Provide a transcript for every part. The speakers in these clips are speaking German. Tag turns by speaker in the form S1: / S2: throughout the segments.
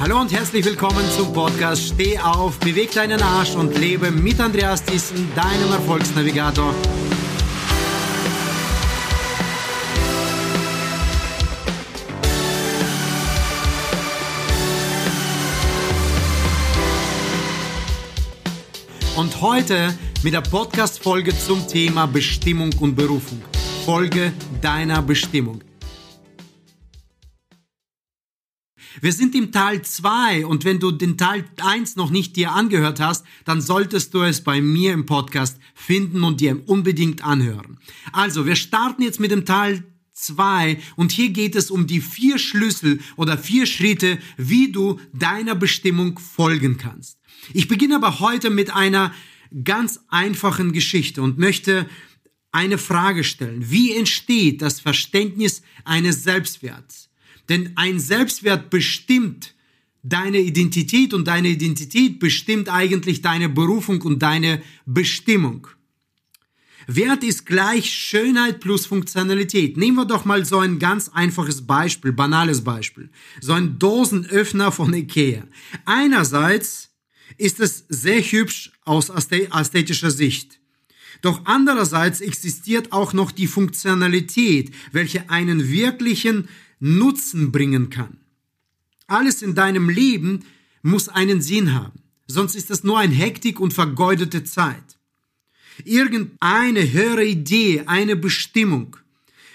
S1: Hallo und herzlich willkommen zum Podcast Steh auf, beweg deinen Arsch und lebe mit Andreas Thyssen, deinem Erfolgsnavigator. Und heute mit der Podcast-Folge zum Thema Bestimmung und Berufung. Folge deiner Bestimmung. Wir sind im Teil 2 und wenn du den Teil 1 noch nicht dir angehört hast, dann solltest du es bei mir im Podcast finden und dir unbedingt anhören. Also, wir starten jetzt mit dem Teil 2 und hier geht es um die vier Schlüssel oder vier Schritte, wie du deiner Bestimmung folgen kannst. Ich beginne aber heute mit einer ganz einfachen Geschichte und möchte eine Frage stellen. Wie entsteht das Verständnis eines Selbstwerts? Denn ein Selbstwert bestimmt deine Identität und deine Identität bestimmt eigentlich deine Berufung und deine Bestimmung. Wert ist gleich Schönheit plus Funktionalität. Nehmen wir doch mal so ein ganz einfaches Beispiel, banales Beispiel. So ein Dosenöffner von Ikea. Einerseits ist es sehr hübsch aus ästhetischer Sicht. Doch andererseits existiert auch noch die Funktionalität, welche einen wirklichen Nutzen bringen kann. Alles in deinem Leben muss einen Sinn haben, sonst ist es nur ein Hektik und vergeudete Zeit. Irgendeine höhere Idee, eine Bestimmung.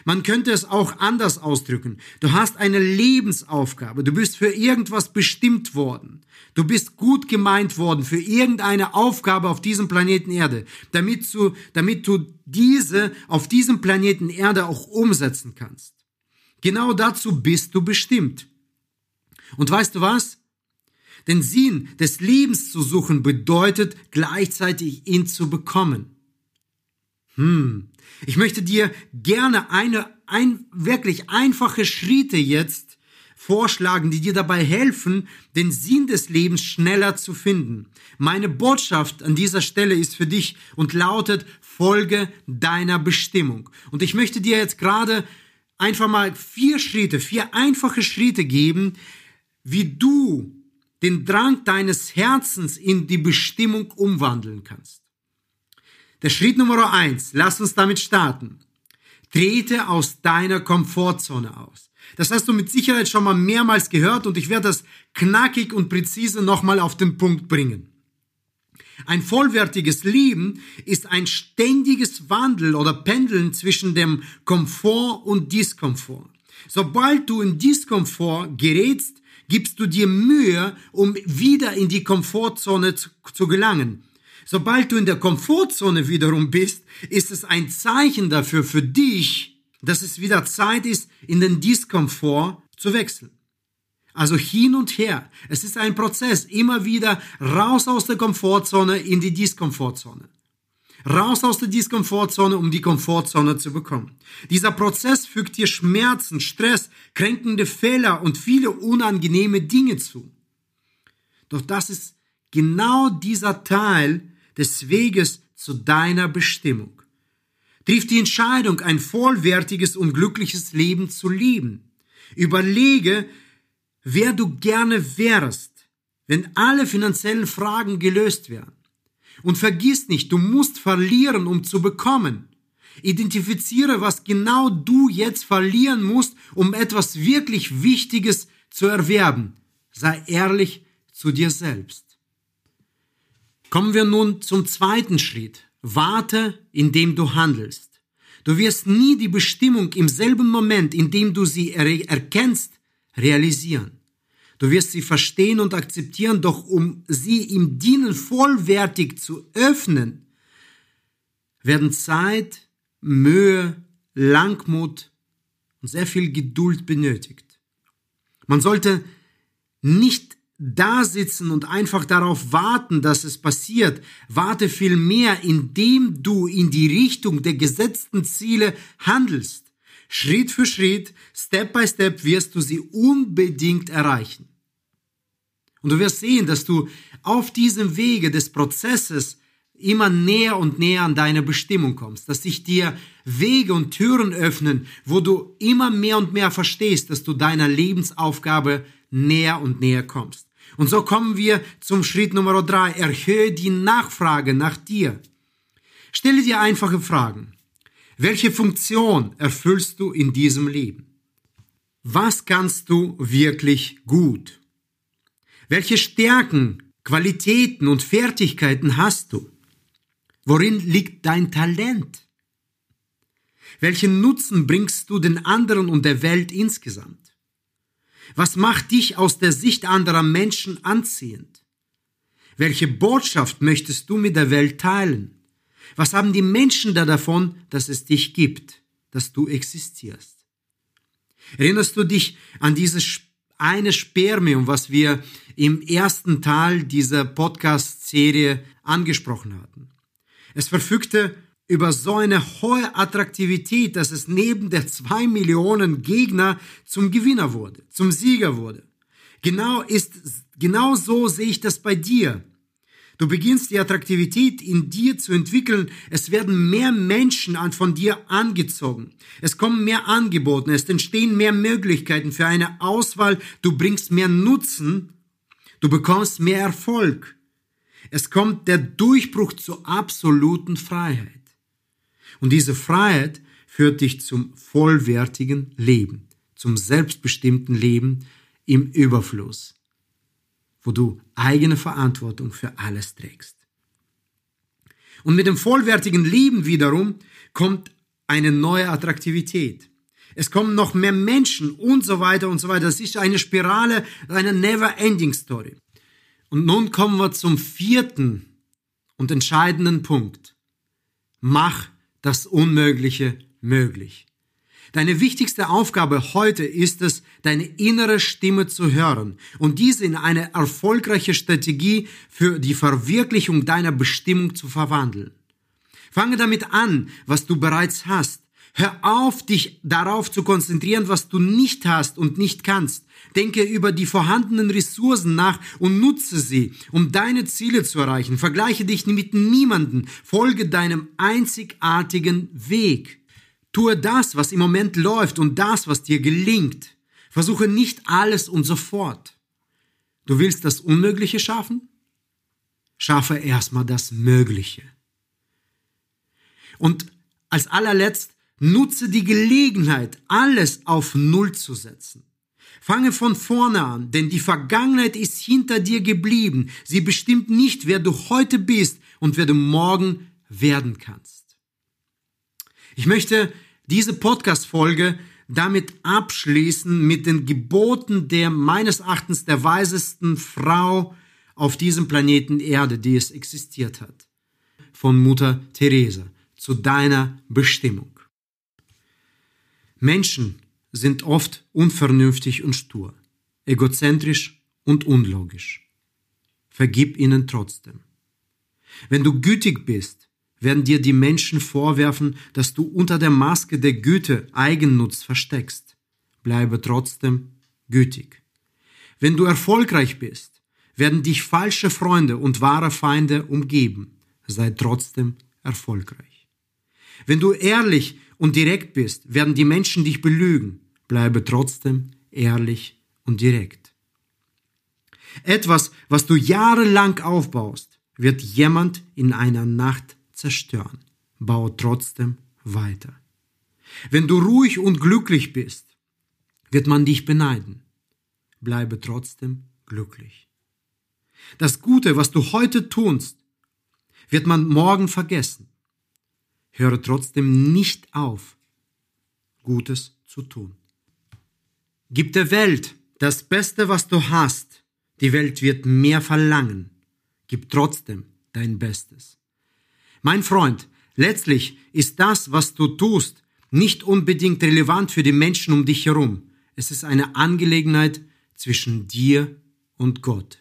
S1: Man könnte es auch anders ausdrücken. Du hast eine Lebensaufgabe. Du bist für irgendwas bestimmt worden. Du bist gut gemeint worden für irgendeine Aufgabe auf diesem Planeten Erde, damit du, damit du diese auf diesem Planeten Erde auch umsetzen kannst. Genau dazu bist du bestimmt. Und weißt du was? Den Sinn des Lebens zu suchen bedeutet gleichzeitig ihn zu bekommen. Hm. Ich möchte dir gerne eine ein, wirklich einfache Schritte jetzt vorschlagen, die dir dabei helfen, den Sinn des Lebens schneller zu finden. Meine Botschaft an dieser Stelle ist für dich und lautet, folge deiner Bestimmung. Und ich möchte dir jetzt gerade einfach mal vier Schritte, vier einfache Schritte geben, wie du den Drang deines Herzens in die Bestimmung umwandeln kannst. Der Schritt Nummer eins, lass uns damit starten. Trete aus deiner Komfortzone aus. Das hast du mit Sicherheit schon mal mehrmals gehört und ich werde das knackig und präzise nochmal auf den Punkt bringen. Ein vollwertiges Leben ist ein ständiges Wandel oder Pendeln zwischen dem Komfort und Diskomfort. Sobald du in Diskomfort gerätst, gibst du dir Mühe, um wieder in die Komfortzone zu, zu gelangen. Sobald du in der Komfortzone wiederum bist, ist es ein Zeichen dafür für dich, dass es wieder Zeit ist, in den Diskomfort zu wechseln. Also hin und her. Es ist ein Prozess. Immer wieder raus aus der Komfortzone in die Diskomfortzone. Raus aus der Diskomfortzone, um die Komfortzone zu bekommen. Dieser Prozess fügt dir Schmerzen, Stress, kränkende Fehler und viele unangenehme Dinge zu. Doch das ist genau dieser Teil des Weges zu deiner Bestimmung. Triff die Entscheidung, ein vollwertiges und glückliches Leben zu leben. Überlege, wer du gerne wärst, wenn alle finanziellen Fragen gelöst wären. Und vergiss nicht, du musst verlieren, um zu bekommen. Identifiziere, was genau du jetzt verlieren musst, um etwas wirklich Wichtiges zu erwerben. Sei ehrlich zu dir selbst. Kommen wir nun zum zweiten Schritt. Warte, indem du handelst. Du wirst nie die Bestimmung im selben Moment, in dem du sie erkennst, realisieren. Du wirst sie verstehen und akzeptieren, doch um sie im Dienen vollwertig zu öffnen, werden Zeit, Mühe, Langmut und sehr viel Geduld benötigt. Man sollte nicht da sitzen und einfach darauf warten, dass es passiert. Warte vielmehr, indem du in die Richtung der gesetzten Ziele handelst. Schritt für Schritt, Step by Step wirst du sie unbedingt erreichen. Und du wirst sehen, dass du auf diesem Wege des Prozesses immer näher und näher an deine Bestimmung kommst, dass sich dir Wege und Türen öffnen, wo du immer mehr und mehr verstehst, dass du deiner Lebensaufgabe näher und näher kommst. Und so kommen wir zum Schritt Nummer drei. Erhöhe die Nachfrage nach dir. Stelle dir einfache Fragen. Welche Funktion erfüllst du in diesem Leben? Was kannst du wirklich gut? Welche Stärken, Qualitäten und Fertigkeiten hast du? Worin liegt dein Talent? Welchen Nutzen bringst du den anderen und der Welt insgesamt? Was macht dich aus der Sicht anderer Menschen anziehend? Welche Botschaft möchtest du mit der Welt teilen? Was haben die Menschen da davon, dass es dich gibt, dass du existierst? Erinnerst du dich an dieses eine Spermium, was wir im ersten Teil dieser Podcast-Serie angesprochen hatten? Es verfügte über so eine hohe Attraktivität, dass es neben der zwei Millionen Gegner zum Gewinner wurde, zum Sieger wurde. Genau ist, genau so sehe ich das bei dir. Du beginnst die Attraktivität in dir zu entwickeln. Es werden mehr Menschen von dir angezogen. Es kommen mehr Angebote. Es entstehen mehr Möglichkeiten für eine Auswahl. Du bringst mehr Nutzen. Du bekommst mehr Erfolg. Es kommt der Durchbruch zur absoluten Freiheit. Und diese Freiheit führt dich zum vollwertigen Leben, zum selbstbestimmten Leben im Überfluss wo du eigene Verantwortung für alles trägst. Und mit dem vollwertigen Leben wiederum kommt eine neue Attraktivität. Es kommen noch mehr Menschen und so weiter und so weiter. Das ist eine Spirale, eine never-ending Story. Und nun kommen wir zum vierten und entscheidenden Punkt. Mach das Unmögliche möglich. Deine wichtigste Aufgabe heute ist es, deine innere Stimme zu hören und diese in eine erfolgreiche Strategie für die Verwirklichung deiner Bestimmung zu verwandeln. Fange damit an, was du bereits hast. Hör auf, dich darauf zu konzentrieren, was du nicht hast und nicht kannst. Denke über die vorhandenen Ressourcen nach und nutze sie, um deine Ziele zu erreichen. Vergleiche dich mit niemanden. Folge deinem einzigartigen Weg. Tue das, was im Moment läuft und das, was dir gelingt. Versuche nicht alles und sofort. Du willst das Unmögliche schaffen? Schaffe erstmal das Mögliche. Und als allerletzt, nutze die Gelegenheit, alles auf Null zu setzen. Fange von vorne an, denn die Vergangenheit ist hinter dir geblieben. Sie bestimmt nicht, wer du heute bist und wer du morgen werden kannst. Ich möchte diese Podcast-Folge damit abschließen mit den Geboten der meines Erachtens der weisesten Frau auf diesem Planeten Erde, die es existiert hat. Von Mutter Teresa zu deiner Bestimmung. Menschen sind oft unvernünftig und stur, egozentrisch und unlogisch. Vergib ihnen trotzdem. Wenn du gütig bist, werden dir die Menschen vorwerfen, dass du unter der Maske der Güte Eigennutz versteckst. Bleibe trotzdem gütig. Wenn du erfolgreich bist, werden dich falsche Freunde und wahre Feinde umgeben. Sei trotzdem erfolgreich. Wenn du ehrlich und direkt bist, werden die Menschen dich belügen. Bleibe trotzdem ehrlich und direkt. Etwas, was du jahrelang aufbaust, wird jemand in einer Nacht zerstören. Bau trotzdem weiter. Wenn du ruhig und glücklich bist, wird man dich beneiden. Bleibe trotzdem glücklich. Das Gute, was du heute tust, wird man morgen vergessen. Höre trotzdem nicht auf, Gutes zu tun. Gib der Welt das Beste, was du hast. Die Welt wird mehr verlangen. Gib trotzdem dein Bestes. Mein Freund, letztlich ist das, was du tust, nicht unbedingt relevant für die Menschen um dich herum. Es ist eine Angelegenheit zwischen dir und Gott.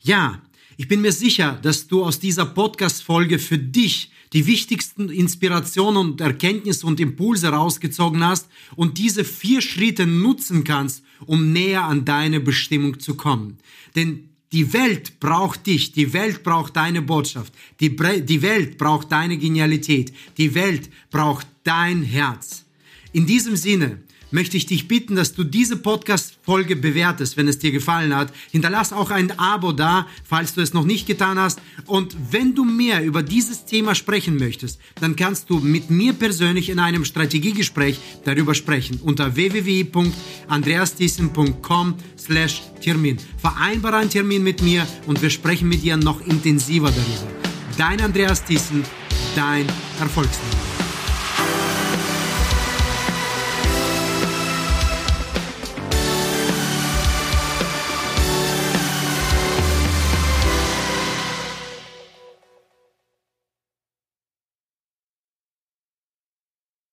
S1: Ja, ich bin mir sicher, dass du aus dieser Podcast-Folge für dich die wichtigsten Inspirationen und Erkenntnisse und Impulse rausgezogen hast und diese vier Schritte nutzen kannst, um näher an deine Bestimmung zu kommen. Denn die Welt braucht dich, die Welt braucht deine Botschaft, die, die Welt braucht deine Genialität, die Welt braucht dein Herz. In diesem Sinne, möchte ich dich bitten, dass du diese Podcast-Folge bewertest, wenn es dir gefallen hat. Hinterlass auch ein Abo da, falls du es noch nicht getan hast. Und wenn du mehr über dieses Thema sprechen möchtest, dann kannst du mit mir persönlich in einem Strategiegespräch darüber sprechen unter www.andreasthyssen.com slash Termin. Vereinbare einen Termin mit mir und wir sprechen mit dir noch intensiver darüber. Dein Andreas Thyssen, dein Erfolgsmann.